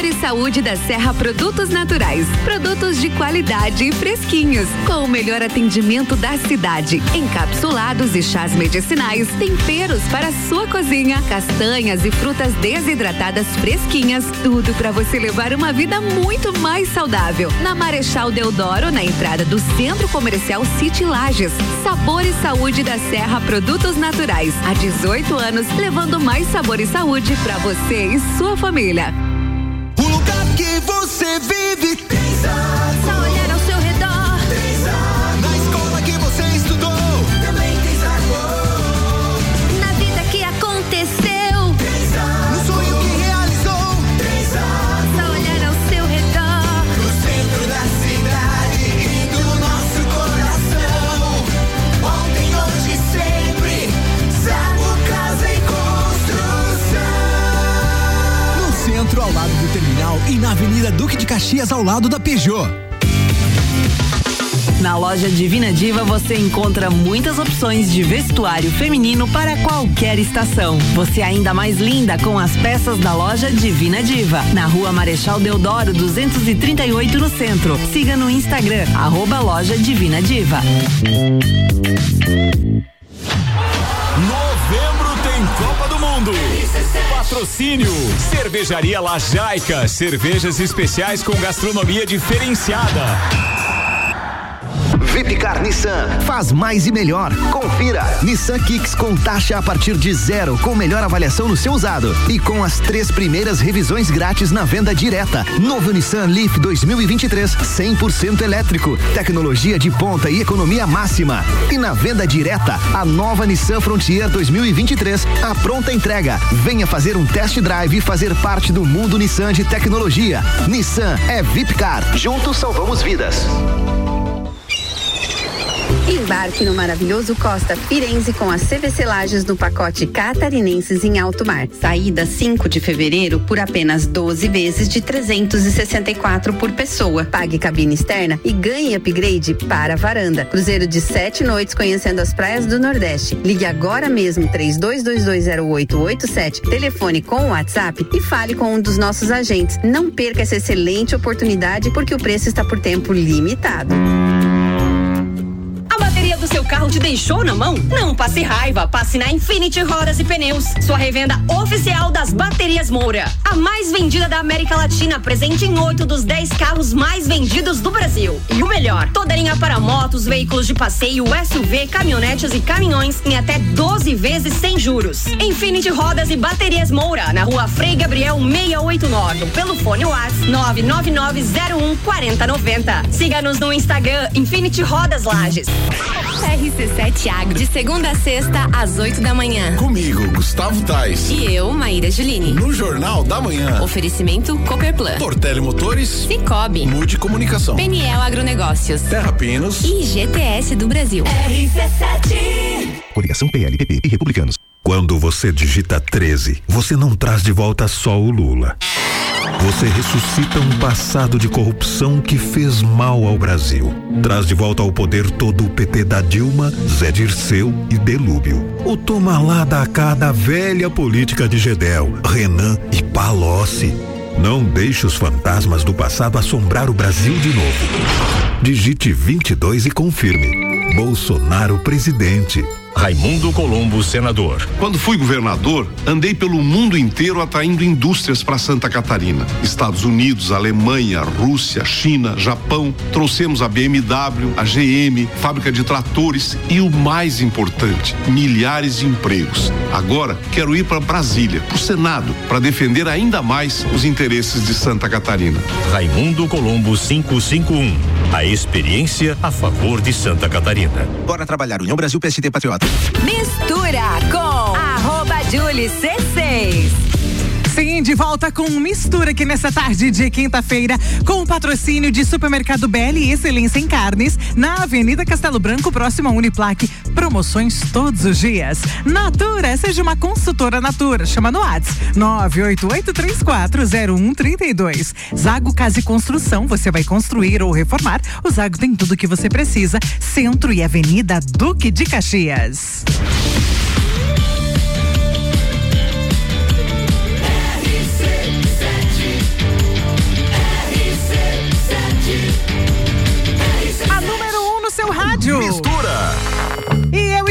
[SPEAKER 9] Sabor e saúde da Serra Produtos Naturais. Produtos de qualidade e fresquinhos, com o melhor atendimento da cidade. Encapsulados e chás medicinais, temperos para sua cozinha, castanhas e frutas desidratadas fresquinhas, tudo para você levar uma vida muito mais saudável. Na Marechal Deodoro, na entrada do Centro Comercial City Lages. Sabor e saúde da Serra Produtos Naturais. Há 18 anos, levando mais sabor e saúde para você e sua família.
[SPEAKER 10] Que você vive. Tem
[SPEAKER 11] Caxias, ao lado da Peugeot.
[SPEAKER 12] Na loja Divina Diva você encontra muitas opções de vestuário feminino para qualquer estação. Você é ainda mais linda com as peças da loja Divina Diva. Na rua Marechal Deodoro 238 no centro. Siga no Instagram, arroba loja Divina Diva.
[SPEAKER 13] Patrocínio Cervejaria Lajaica, cervejas especiais com gastronomia diferenciada.
[SPEAKER 14] Vipcar Nissan, faz mais e melhor. Confira. Nissan Kicks com taxa a partir de zero, com melhor avaliação no seu usado. E com as três primeiras revisões grátis na venda direta. Novo Nissan Leaf 2023, 100% elétrico. Tecnologia de ponta e economia máxima. E na venda direta, a nova Nissan Frontier 2023, a pronta entrega. Venha fazer um test drive e fazer parte do mundo Nissan de tecnologia. Nissan é Vipcar. Juntos salvamos vidas.
[SPEAKER 15] Embarque no maravilhoso Costa Firenze com as CVC Lages no pacote Catarinenses em Alto Mar. Saída 5 de fevereiro por apenas 12 vezes de 364 por pessoa. Pague cabine externa e ganhe upgrade para a varanda. Cruzeiro de sete noites conhecendo as praias do Nordeste. Ligue agora mesmo 32220887, telefone com o WhatsApp e fale com um dos nossos agentes. Não perca essa excelente oportunidade porque o preço está por tempo limitado.
[SPEAKER 16] Do seu carro te deixou na mão? Não passe raiva, passe na Infinity Rodas e Pneus, sua revenda oficial das baterias Moura. A mais vendida da América Latina, presente em oito dos 10 carros mais vendidos do Brasil. E o melhor, toda linha para motos, veículos de passeio, SUV, caminhonetes e caminhões em até 12 vezes sem juros. Infinity Rodas e Baterias Moura, na rua Frei Gabriel 689, pelo fone WhatsApp 99901 4090. Siga-nos no Instagram Infinity Rodas Lages.
[SPEAKER 17] RC7 Agro, de segunda a sexta, às 8 da manhã.
[SPEAKER 18] Comigo, Gustavo Tais.
[SPEAKER 17] E eu, Maíra Juline.
[SPEAKER 18] No Jornal da Manhã.
[SPEAKER 17] Oferecimento Copperplan.
[SPEAKER 18] Portele Motores.
[SPEAKER 17] Cicobi.
[SPEAKER 18] Mude Comunicação.
[SPEAKER 17] PNL Agronegócios.
[SPEAKER 18] Terra Pinos.
[SPEAKER 17] E GTS do Brasil.
[SPEAKER 18] RC7.
[SPEAKER 19] Coligação PLPP e Republicanos.
[SPEAKER 20] Quando você digita 13, você não traz de volta só o Lula. Você ressuscita um passado de corrupção que fez mal ao Brasil. Traz de volta ao poder todo o PT da Dilma, Zé Dirceu e Delúbio. O toma lá da cá da velha política de Gedel, Renan e Palocci. Não deixe os fantasmas do passado assombrar o Brasil de novo. Digite 22 e confirme. Bolsonaro presidente.
[SPEAKER 21] Raimundo Colombo, senador.
[SPEAKER 22] Quando fui governador, andei pelo mundo inteiro atraindo indústrias para Santa Catarina. Estados Unidos, Alemanha, Rússia, China, Japão. Trouxemos a BMW, a GM, fábrica de tratores e o mais importante, milhares de empregos. Agora quero ir para Brasília, para o Senado, para defender ainda mais os interesses de Santa Catarina.
[SPEAKER 21] Raimundo Colombo 551. A experiência a favor de Santa Catarina.
[SPEAKER 11] Bora trabalhar União Brasil PSD Patriota.
[SPEAKER 9] Mistura com arroba Julie C6.
[SPEAKER 1] Sim, de volta com mistura aqui nessa tarde de quinta-feira, com o patrocínio de Supermercado BL e Excelência em Carnes, na Avenida Castelo Branco, próximo a Uniplaque promoções todos os dias. Natura, seja uma consultora Natura. Chama no Whats 988340132. Zago Casa e Construção, você vai construir ou reformar. O Zago tem tudo que você precisa. Centro e Avenida Duque de Caxias. A número 1 um no seu rádio. Mistura.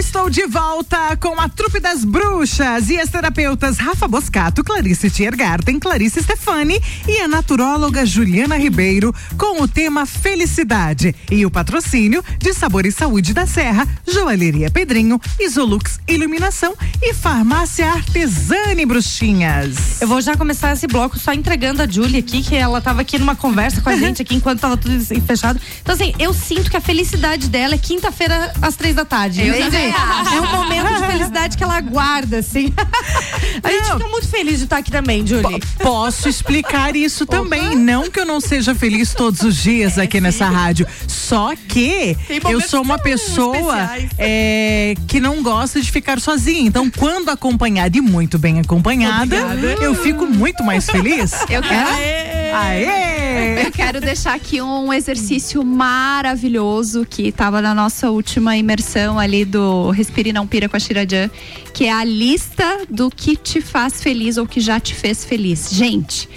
[SPEAKER 1] Estou de volta com a trupe das bruxas e as terapeutas Rafa Boscato, Clarice Tiergarten, Clarice Stefani e a naturóloga Juliana Ribeiro com o tema Felicidade e o patrocínio de Sabor e Saúde da Serra, Joalheria Pedrinho, Isolux Iluminação e Farmácia Artesane Bruxinhas.
[SPEAKER 2] Eu vou já começar esse bloco só entregando a Julie aqui, que ela tava aqui numa conversa com a gente aqui enquanto tava tudo assim fechado. Então, assim, eu sinto que a felicidade dela é quinta-feira às três da tarde.
[SPEAKER 1] Eu também
[SPEAKER 2] É um momento de felicidade que ela aguarda, assim. A gente fica muito feliz de estar aqui também, Julie.
[SPEAKER 1] Posso explicar isso também. Não que eu não seja feliz todos os dias aqui nessa rádio. Só que eu sou uma pessoa é, que não gosta de ficar sozinha. Então, quando acompanhada e muito bem acompanhada,
[SPEAKER 4] Obrigada.
[SPEAKER 1] eu fico muito mais feliz.
[SPEAKER 4] Eu quero,
[SPEAKER 1] É? Aê!
[SPEAKER 4] Eu quero deixar aqui um exercício maravilhoso que estava na nossa última imersão ali do Respire Não Pira com a Shirajan, que é a lista do que te faz feliz ou que já te fez feliz. Gente,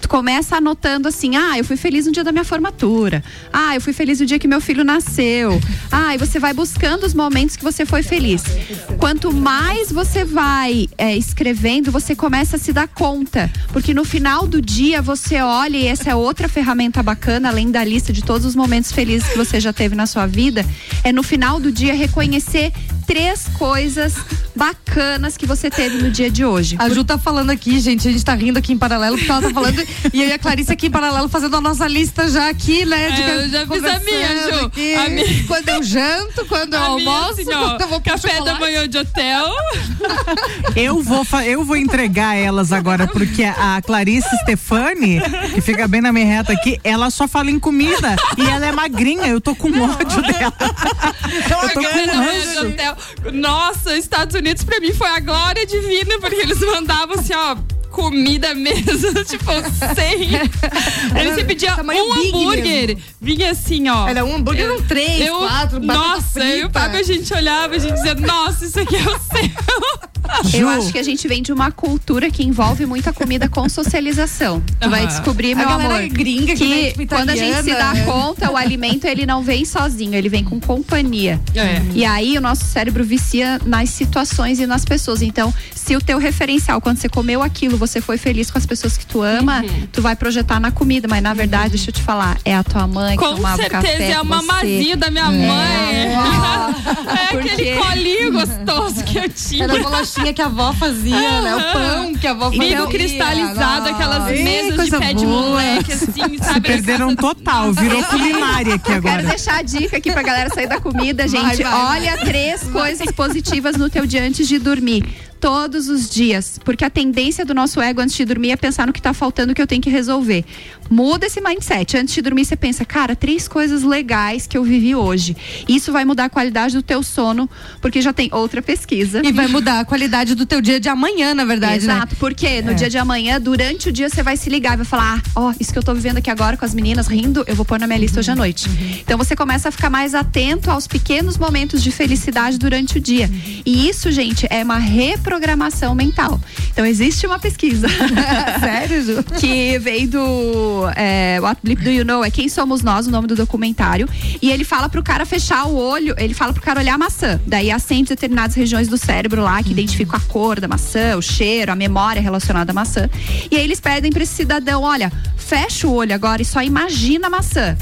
[SPEAKER 4] tu começa anotando assim: ah, eu fui feliz no dia da minha formatura. Ah, eu fui feliz no dia que meu filho nasceu. Ah, e você vai buscando os momentos que você foi feliz. Quanto mais você vai é, escrevendo, você começa a se dar conta. Porque no final do dia você olha, e essa é outra ferramenta bacana, além da lista de todos os momentos felizes que você já teve na sua vida, é no final do dia reconhecer três coisas bacanas que você teve no dia de hoje.
[SPEAKER 2] A Ju tá falando aqui, gente, a gente tá rindo aqui em paralelo, porque ela tá falando, e eu e a Clarice aqui em paralelo fazendo a nossa lista já aqui, né? de-
[SPEAKER 3] É, eu já fiz a minha, Ju.
[SPEAKER 2] aqui.
[SPEAKER 3] A minha-
[SPEAKER 2] Quando eu janto, quando eu
[SPEAKER 3] A minha,
[SPEAKER 2] almoço,
[SPEAKER 3] assim, ó,
[SPEAKER 2] quando eu vou
[SPEAKER 3] café da
[SPEAKER 2] chocolate.
[SPEAKER 3] manhã de hotel.
[SPEAKER 1] Eu vou, eu vou entregar elas agora, porque a Clarice Stefani, que fica bem na minha reta aqui, ela só fala em comida e ela é magrinha. Eu tô com ódio dela. Eu tô
[SPEAKER 3] da
[SPEAKER 1] com
[SPEAKER 3] de hotel. Nossa, Estados Unidos pra mim foi a glória divina, porque eles mandavam assim, ó. Comida mesmo, tipo, sem. Eles se
[SPEAKER 2] tamanho
[SPEAKER 3] um hambúrguer.
[SPEAKER 2] mesmo.
[SPEAKER 3] Vinha assim, ó.
[SPEAKER 2] Era um hambúrguer, eram três,
[SPEAKER 3] eu,
[SPEAKER 2] quatro,
[SPEAKER 3] Nossa, eu e o. Fábio, a gente olhava, a gente dizia, nossa, isso aqui é o céu.
[SPEAKER 4] Eu acho que a gente vem de uma cultura que envolve muita comida com socialização. Tu vai descobrir,
[SPEAKER 2] A
[SPEAKER 4] meu
[SPEAKER 2] galera
[SPEAKER 4] amor,
[SPEAKER 2] gringa que vem,
[SPEAKER 4] que
[SPEAKER 2] tipo,
[SPEAKER 4] quando a gente se dá
[SPEAKER 2] italiana, é.
[SPEAKER 4] conta, o alimento ele não vem sozinho, ele vem com companhia.
[SPEAKER 3] É.
[SPEAKER 4] E aí o nosso cérebro vicia nas situações e nas pessoas. Então, se o teu referencial, quando você comeu aquilo, você foi feliz com as pessoas que tu ama,
[SPEAKER 3] Uhum.
[SPEAKER 4] tu vai projetar na comida. Mas na verdade, deixa eu te falar, é a tua mãe que
[SPEAKER 3] Com
[SPEAKER 4] tomava o
[SPEAKER 3] certeza
[SPEAKER 4] café
[SPEAKER 3] é a
[SPEAKER 4] você.
[SPEAKER 3] da minha mãe. É
[SPEAKER 4] Porque-
[SPEAKER 3] aquele colinho gostoso que eu tinha.
[SPEAKER 2] Era a bolachinha que a avó fazia, né? O pão que a avó fazia.
[SPEAKER 3] Bico cristalizado, aquelas
[SPEAKER 1] Ih,
[SPEAKER 3] mesas de pé de
[SPEAKER 1] boa.
[SPEAKER 3] moleque, assim,
[SPEAKER 1] Se
[SPEAKER 3] sabe?
[SPEAKER 1] perderam total, virou culinária aqui
[SPEAKER 4] Eu quero
[SPEAKER 1] agora.
[SPEAKER 4] deixar a dica aqui pra galera sair da comida, gente.
[SPEAKER 2] vai, vai.
[SPEAKER 4] Olha três coisas positivas no teu dia antes de dormir. Todos os dias. Porque a tendência do nosso ego antes de dormir é pensar no que tá faltando que eu tenho que resolver. Muda esse mindset. Antes de dormir, você pensa, cara, três coisas legais que eu vivi hoje. Isso vai mudar a qualidade do teu sono, porque já tem outra pesquisa.
[SPEAKER 2] E vai mudar a qualidade do teu dia de amanhã, na verdade, né?
[SPEAKER 4] Exato, porque no
[SPEAKER 2] É.
[SPEAKER 4] dia de amanhã, durante o dia, você vai se ligar e vai falar: ah, ó, isso que eu tô vivendo aqui agora com as meninas rindo, eu vou pôr na minha lista hoje à noite. Então você começa a ficar mais atento aos pequenos momentos de felicidade durante o dia. E isso, gente, é uma reprogramação mental. Então existe uma pesquisa.
[SPEAKER 2] Sério, Ju?
[SPEAKER 4] que veio do é, What Blip Do You Know? É Quem Somos Nós, o nome do documentário. E ele fala pro cara fechar o olho, ele fala pro cara olhar a maçã. Daí acende determinadas regiões do cérebro lá que identificam a cor da maçã, o cheiro, a memória relacionada à maçã. E aí eles pedem pra esse cidadão: olha, fecha o olho agora e só imagina a maçã.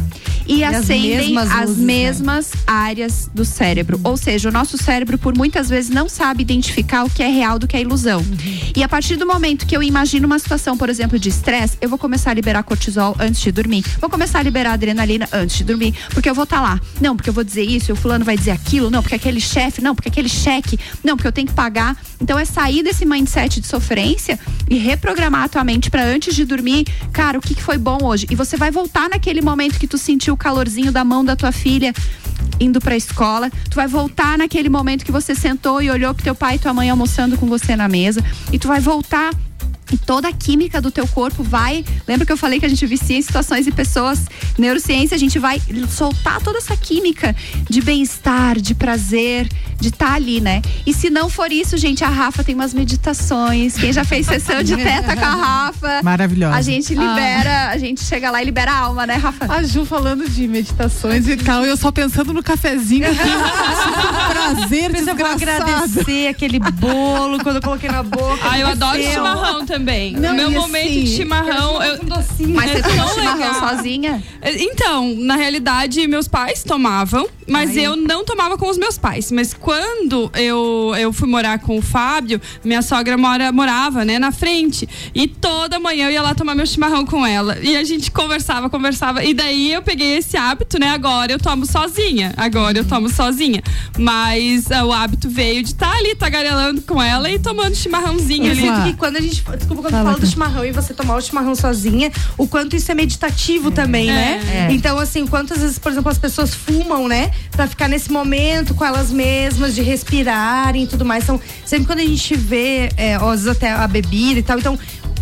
[SPEAKER 4] E,
[SPEAKER 2] as
[SPEAKER 4] acendem
[SPEAKER 2] mesmas
[SPEAKER 4] as
[SPEAKER 2] luzes, né?
[SPEAKER 4] mesmas áreas do cérebro. Ou seja, o nosso cérebro, por muitas vezes, não sabe identificar o que é real do que é ilusão. E a partir do momento que eu imagino uma situação, por exemplo, de estresse, eu vou começar a liberar cortisol antes de dormir. Vou começar a liberar adrenalina antes de dormir. Porque eu vou estar lá. Não, porque eu vou dizer isso, e o fulano vai dizer aquilo. Não, porque aquele chefe. Não, porque aquele cheque. Não, porque eu tenho que pagar. Então é sair desse mindset de sofrência e reprogramar a tua mente pra antes de dormir, cara, o que, que foi bom hoje? E você vai voltar naquele momento que tu sentiu calorzinho da mão da tua filha indo pra escola. Tu vai voltar naquele momento que você sentou e olhou pro teu pai e tua mãe almoçando com você na mesa. E tu vai voltar E toda a química do teu corpo vai. Lembra que eu falei que a gente vicia em situações e pessoas? Neurociência, a gente vai soltar toda essa química de bem-estar, de prazer, de estar ali, né? E se não for isso, gente, a Rafa tem umas meditações. Quem já fez sessão de teta com a Rafa?
[SPEAKER 1] Maravilhosa.
[SPEAKER 4] A gente libera, a gente chega lá e libera a alma, né, Rafa?
[SPEAKER 5] A Ju falando de meditações e tal, eu só pensando no cafezinho aqui. prazer,
[SPEAKER 2] Mas eu vou
[SPEAKER 5] desgraçado.
[SPEAKER 2] agradecer aquele bolo quando eu coloquei na boca.
[SPEAKER 3] Ah, eu adoro chimarrão também.
[SPEAKER 5] Não,
[SPEAKER 3] Meu momento
[SPEAKER 5] assim,
[SPEAKER 3] de chimarrão.
[SPEAKER 2] eu docinho.
[SPEAKER 4] Mas você
[SPEAKER 3] É
[SPEAKER 4] toma
[SPEAKER 3] tão
[SPEAKER 4] chimarrão
[SPEAKER 3] legal.
[SPEAKER 4] sozinha?
[SPEAKER 3] Então, na realidade, meus pais tomavam, mas eu não tomava com os meus pais. Mas quando eu, eu fui morar com o Fábio, minha sogra mora, morava, né, na frente. E toda manhã eu ia lá tomar meu chimarrão com ela. E a gente conversava, conversava. E daí eu peguei esse hábito, né? Agora eu tomo sozinha. Agora eu tomo sozinha. Mas ah, o hábito veio de estar ali tagarelando com ela e tomando chimarrãozinho
[SPEAKER 2] Eu
[SPEAKER 3] ali.
[SPEAKER 2] sinto que quando a gente. Desculpa, quando fala do chimarrão e você tomar o chimarrão sozinha, o quanto isso é meditativo também, né?
[SPEAKER 3] É.
[SPEAKER 2] Então, assim, quantas vezes, por exemplo, as pessoas fumam, né? Pra ficar nesse momento com elas mesmas, de respirarem e tudo mais. Então, sempre quando a gente vê, é, às vezes até a bebida e tal, então.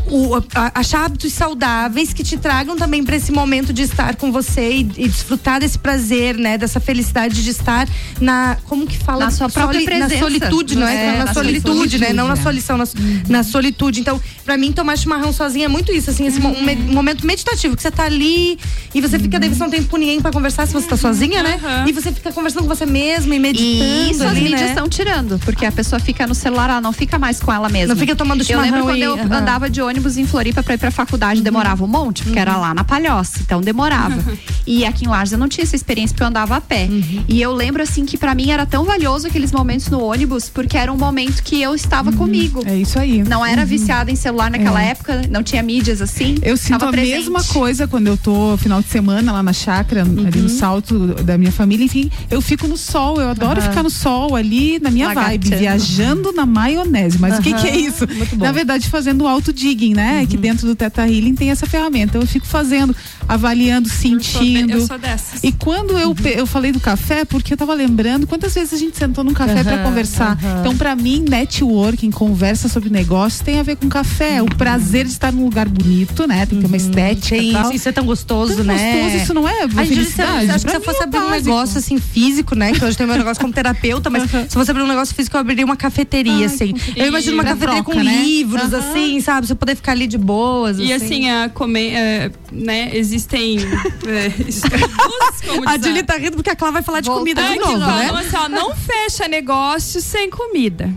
[SPEAKER 2] O- a- achar hábitos saudáveis que te tragam também para esse momento de estar com você e, e desfrutar desse prazer, né? Dessa felicidade de estar na. Como que fala?
[SPEAKER 4] Na sua própria
[SPEAKER 2] Na
[SPEAKER 4] presença.
[SPEAKER 2] solitude, não é?
[SPEAKER 4] É,
[SPEAKER 2] na,
[SPEAKER 4] na
[SPEAKER 2] solitude,
[SPEAKER 4] solitude,
[SPEAKER 2] né? Não na
[SPEAKER 4] né?
[SPEAKER 2] solição, na, na solitude. Então, pra mim, tomar chimarrão sozinha é muito isso, assim, esse mo- um, me- momento meditativo, que você tá ali e você fica, daí você não tem tempo com ninguém pra conversar se você tá sozinha, né? E você fica conversando com você mesma e meditando.
[SPEAKER 4] E isso as
[SPEAKER 2] ali,
[SPEAKER 4] mídias
[SPEAKER 2] né?
[SPEAKER 4] estão tirando, porque a pessoa fica no celular, ela não fica mais com ela mesma.
[SPEAKER 2] Não fica tomando
[SPEAKER 4] Eu lembro
[SPEAKER 2] chimarrão
[SPEAKER 4] quando
[SPEAKER 2] e-
[SPEAKER 4] eu andava de ônibus em Floripa pra ir pra faculdade, demorava um monte, porque era lá na Palhoça, então demorava. e aqui em Lages eu não tinha essa experiência porque eu andava a pé. E eu lembro assim que pra mim era tão valioso aqueles momentos no ônibus, porque era um momento que eu estava comigo.
[SPEAKER 5] É isso aí.
[SPEAKER 4] Não era viciada em celular naquela
[SPEAKER 5] É.
[SPEAKER 4] época, não tinha mídias assim.
[SPEAKER 5] Eu sinto a
[SPEAKER 4] presente.
[SPEAKER 5] mesma coisa quando eu tô final de semana lá na chácara, ali
[SPEAKER 4] Uhum.
[SPEAKER 5] no salto da minha família. Enfim, eu fico no sol. Eu adoro ficar no sol ali na minha vibe, viajando na maionese. Mas o que, que é isso? Na verdade, fazendo auto digging, né?
[SPEAKER 3] Uhum.
[SPEAKER 5] Que dentro do Teta Healing tem essa ferramenta. Eu fico fazendo, avaliando, sentindo.
[SPEAKER 3] Eu sou dessas.
[SPEAKER 5] E quando eu, pe- eu falei do café, porque eu tava lembrando quantas vezes a gente sentou num café pra
[SPEAKER 2] Aham,
[SPEAKER 5] conversar. Então, pra mim, networking, conversa sobre negócios tem a ver com café. O prazer de estar num lugar bonito, né? Tem que ter uma estética.
[SPEAKER 2] Tem
[SPEAKER 5] tal.
[SPEAKER 2] isso, é tão gostoso,
[SPEAKER 5] Tão
[SPEAKER 2] né?
[SPEAKER 5] gostoso, isso não é
[SPEAKER 2] Ai, gente,
[SPEAKER 5] felicidade?
[SPEAKER 2] Acho que se eu fosse
[SPEAKER 5] é
[SPEAKER 2] abrir um
[SPEAKER 5] básico.
[SPEAKER 2] negócio assim físico, né? Que hoje tem meu negócio como terapeuta, mas se fosse abrir um negócio físico, eu abriria uma cafeteria, assim. Eu imagino uma cafeteria
[SPEAKER 3] troca,
[SPEAKER 2] com
[SPEAKER 3] né?
[SPEAKER 2] livros, assim, sabe? Você poder ficar ali de boas.
[SPEAKER 3] E assim, a comer, é, né, existem é, como
[SPEAKER 2] A
[SPEAKER 3] diz
[SPEAKER 2] Julie tá rindo porque a Clara vai falar de comida de novo, né?
[SPEAKER 3] assim, ó, não fecha negócio sem comida.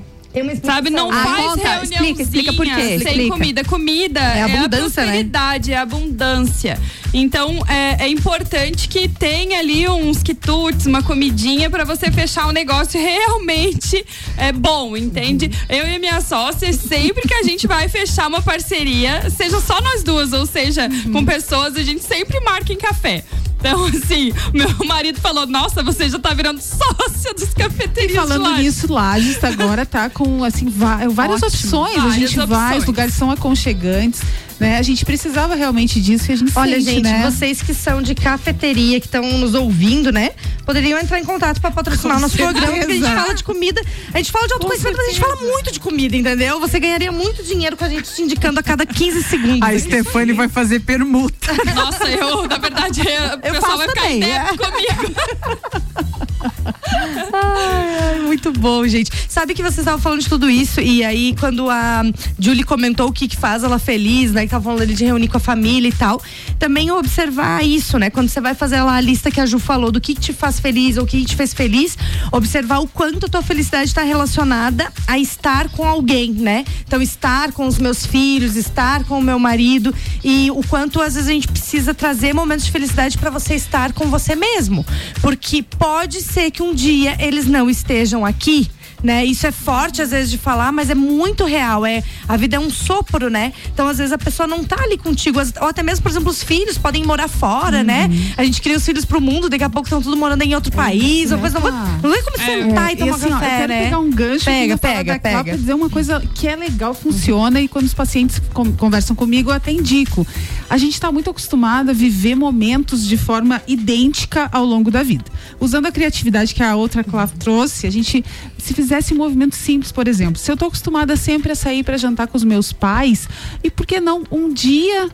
[SPEAKER 3] Sabe, não
[SPEAKER 4] Ah,
[SPEAKER 3] faz
[SPEAKER 4] conta,
[SPEAKER 3] reuniãozinha
[SPEAKER 4] explica, explica por quê,
[SPEAKER 3] sem
[SPEAKER 4] explica.
[SPEAKER 3] comida. Comida
[SPEAKER 2] É
[SPEAKER 3] é,
[SPEAKER 2] abundância,
[SPEAKER 3] a
[SPEAKER 2] né?
[SPEAKER 3] prosperidade, é a abundância. Então, é, é importante que tenha ali uns quitutes, uma comidinha pra você fechar um negócio realmente é bom, entende? Eu e minha sócia, sempre que a gente vai fechar uma parceria, seja só nós duas, ou seja, com pessoas, a gente sempre marca em café. Então, assim, meu marido falou: Nossa, você já tá virando sócia dos cafeterias.
[SPEAKER 5] E falando
[SPEAKER 3] de Lages."
[SPEAKER 5] nisso, Lages agora tá com assim várias
[SPEAKER 3] Ótimo.
[SPEAKER 5] opções. a
[SPEAKER 3] Várias
[SPEAKER 5] gente vai, os
[SPEAKER 3] opções.
[SPEAKER 5] lugares são aconchegantes, né? A gente precisava realmente disso que a gente
[SPEAKER 2] Olha,
[SPEAKER 5] sente,
[SPEAKER 2] gente,
[SPEAKER 5] né?
[SPEAKER 2] vocês que são de cafeteria, que estão nos ouvindo, né? Poderiam entrar em contato pra patrocinar
[SPEAKER 5] Com
[SPEAKER 2] o nosso programa, porque a gente
[SPEAKER 5] certeza.
[SPEAKER 2] fala de comida. A gente fala de autoconhecimento, mas a gente fala muito de comida, entendeu? Você ganharia muito dinheiro com a gente te indicando a cada 15 segundos.
[SPEAKER 1] A Stefane vai fazer permuta.
[SPEAKER 3] Nossa, eu, na verdade, o pessoal
[SPEAKER 2] faço
[SPEAKER 3] vai ficar
[SPEAKER 2] também, é.
[SPEAKER 3] comigo.
[SPEAKER 2] Ai, ai, muito bom, gente. Sabe que vocês estavam falando de tudo isso e aí quando a Julie comentou o que, que faz ela feliz, né? Que tava falando ali de reunir com a família e tal. Também observar isso, né? Quando você vai fazer lá a lista que a Ju falou do que, que te faz feliz ou o que te fez feliz, observar o quanto a tua felicidade está relacionada a estar com alguém, né? Então, estar com os meus filhos, estar com o meu marido e o quanto às vezes a gente precisa trazer momentos de felicidade para você estar com você mesmo. Porque pode ser que um dia eles não estejam aqui. Né? Isso é forte às vezes de falar, mas é muito real. É a vida é um sopro, né? Então às vezes a pessoa não tá ali contigo, ou até mesmo, por exemplo, os filhos podem morar fora, né? A gente cria os filhos pro mundo, daqui a pouco estão tudo morando em outro país, ou coisa, não, não é como sentar e
[SPEAKER 5] É,
[SPEAKER 2] tomar
[SPEAKER 5] assim, ó,
[SPEAKER 2] café,
[SPEAKER 5] eu quero
[SPEAKER 2] né?
[SPEAKER 5] pegar um gancho
[SPEAKER 2] Pega, pega, pega.
[SPEAKER 5] pra dizer uma coisa que é legal, funciona e quando os pacientes com- conversam comigo eu até indico. A gente está muito acostumado a viver momentos de forma idêntica ao longo da vida. Usando a criatividade que a outra Clá trouxe, a gente se fizesse um movimento simples, por exemplo, se eu estou acostumada sempre a sair para jantar com os meus pais, e por que não um dia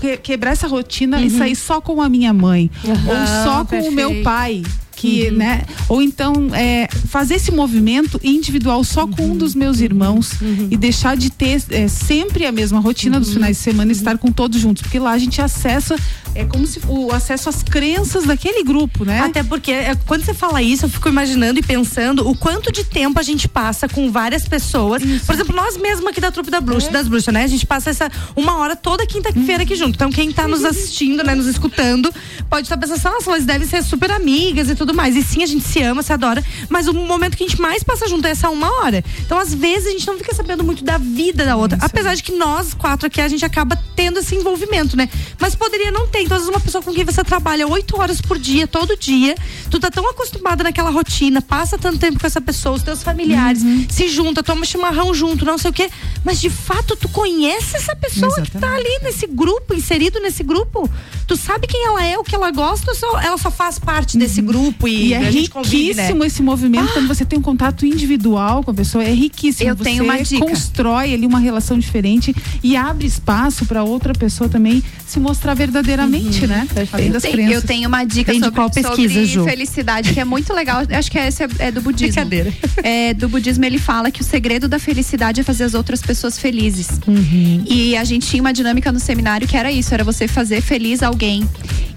[SPEAKER 5] que- quebrar essa rotina e sair só com a minha mãe ou só com o meu
[SPEAKER 2] perfeito.
[SPEAKER 5] pai que né ou então é, fazer esse movimento individual só com um dos meus irmãos e deixar de ter é, sempre a mesma rotina dos finais de semana e estar com todos juntos porque lá a gente acessa é como se o acesso às crenças daquele grupo né
[SPEAKER 2] Até porque é, quando você fala isso, eu fico imaginando e pensando o quanto de tempo a gente passa com várias pessoas. Por exemplo, nós mesmos aqui da trupe da bruxa, das bruxas, né? A gente passa essa uma hora toda quinta-feira aqui junto. Então, quem tá nos assistindo, né, nos escutando, pode estar pensando, assim, nossa, elas devem ser super amigas e tudo mais. E sim, a gente se ama, se adora, mas o momento que a gente mais passa junto é essa uma hora. Então, às vezes, a gente não fica sabendo muito da vida da outra. Apesar de que nós quatro aqui, a gente acaba tendo esse envolvimento, né? Mas poderia não ter. Então, às vezes, uma pessoa com quem você trabalha oito horas por dia, todo dia, tu tá tão acostumada naquela rotina, passa tanto tempo com essa pessoa, os teus familiares, se junta, toma chimarrão junto, não sei o quê. Mas de fato, tu conhece essa pessoa que tá ali nesse grupo, inserido nesse grupo? Tu sabe quem ela é, o que ela gosta, ou só, ela só faz parte desse grupo e,
[SPEAKER 5] E é
[SPEAKER 2] gente convive,
[SPEAKER 5] riquíssimo
[SPEAKER 2] né?
[SPEAKER 5] esse movimento quando você tem um contato individual com a pessoa, é riquíssimo.
[SPEAKER 4] Eu
[SPEAKER 5] você
[SPEAKER 4] tenho uma dica.
[SPEAKER 5] constrói ali uma relação diferente e abre espaço para outra pessoa também se mostrar verdadeiramente, né? Além das
[SPEAKER 4] Tem- eu tenho uma dica sobre,
[SPEAKER 5] qual pesquisa,
[SPEAKER 4] sobre felicidade que é muito legal. Eu Acho que esse é, é do budismo.
[SPEAKER 2] Brincadeira.
[SPEAKER 4] É, do budismo ele fala que o segredo da felicidade é fazer as outras pessoas felizes.
[SPEAKER 5] Uhum.
[SPEAKER 4] E a gente tinha uma dinâmica no seminário que era isso, era você fazer feliz alguém.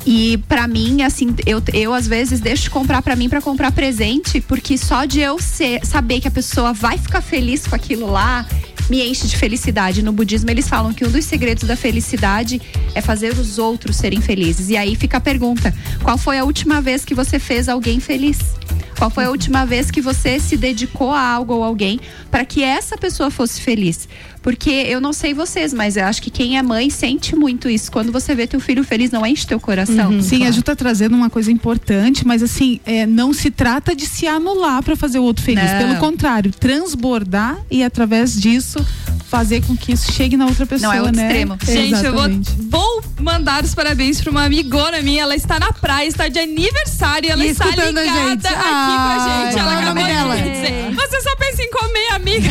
[SPEAKER 4] E pra mim, assim, eu, eu às vezes deixo de comprar pra mim pra comprar presente, porque só de eu ser, saber que a pessoa vai ficar feliz com aquilo lá, me enche de felicidade. No budismo eles falam que um dos segredos da felicidade é fazer os outros serem felizes. E aí fica a pergunta: qual foi a última vez que você fez alguém feliz? Qual foi a última vez que você se dedicou a algo ou alguém para que essa pessoa fosse feliz? Porque eu não sei vocês, mas eu acho que quem é mãe sente muito isso. Quando você vê teu filho feliz, não enche teu coração.
[SPEAKER 5] Uhum. Sim, a Ju tá trazendo uma coisa importante, mas assim, é, não se trata de se anular para fazer o outro feliz.
[SPEAKER 4] Não.
[SPEAKER 5] Pelo contrário, transbordar e através disso fazer com que isso chegue na outra pessoa,
[SPEAKER 4] é outro
[SPEAKER 5] né?
[SPEAKER 4] extremo.
[SPEAKER 3] Gente, eu vou,
[SPEAKER 5] Exatamente.
[SPEAKER 3] vou mandar os parabéns pra uma amigona minha. Ela está na praia, está de aniversário. e Ela
[SPEAKER 2] E
[SPEAKER 3] está ligada
[SPEAKER 2] gente.
[SPEAKER 3] aqui com
[SPEAKER 2] Ai,
[SPEAKER 3] a gente. Ela
[SPEAKER 2] é o
[SPEAKER 3] acabou
[SPEAKER 2] dela?
[SPEAKER 3] de dizer. Você só pensa em comer, amiga.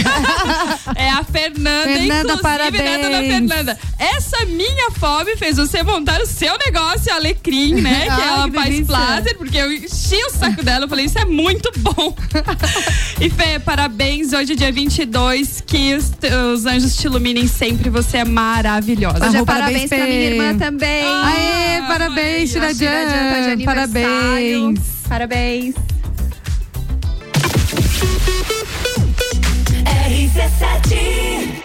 [SPEAKER 3] é a Fernanda,
[SPEAKER 2] Fernanda,
[SPEAKER 3] inclusive,
[SPEAKER 2] parabéns.
[SPEAKER 3] né, dona Fernanda? Essa minha fome fez você montar o seu negócio, Alecrim, né? Que
[SPEAKER 2] Ai,
[SPEAKER 3] ela
[SPEAKER 2] que
[SPEAKER 3] faz
[SPEAKER 2] delícia.
[SPEAKER 3] plaster, porque eu enchi o saco dela. Eu falei, isso é muito bom. e Fê, parabéns. Hoje é dia 22. Que os, os anjos te iluminem sempre. Você é maravilhosa.
[SPEAKER 4] Hoje é
[SPEAKER 2] Arroba
[SPEAKER 4] parabéns pra minha irmã também.
[SPEAKER 2] Aê, parabéns,
[SPEAKER 4] A Tirajan tá.
[SPEAKER 2] Parabéns.
[SPEAKER 4] Parabéns.
[SPEAKER 23] RC7